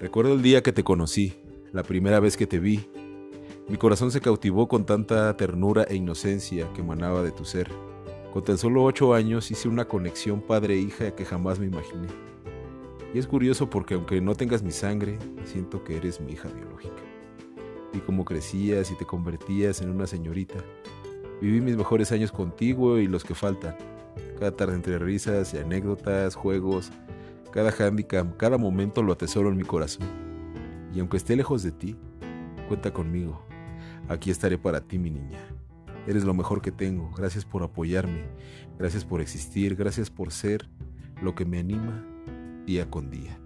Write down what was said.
Recuerdo el día que te conocí, la primera vez que te vi. Mi corazón se cautivó con tanta ternura e inocencia que emanaba de tu ser. Con tan solo ocho años hice una conexión padre-hija que jamás me imaginé. Y es curioso porque aunque no tengas mi sangre, siento que eres mi hija biológica. Vi cómo crecías y te convertías en una señorita. Viví mis mejores años contigo y los que faltan. Cada tarde entre risas y anécdotas, juegos, cada handicap, cada momento lo atesoro en mi corazón. Y aunque esté lejos de ti, cuenta conmigo. Aquí estaré para ti, mi niña. Eres lo mejor que tengo. Gracias por apoyarme. Gracias por existir. Gracias por ser lo que me anima día con día.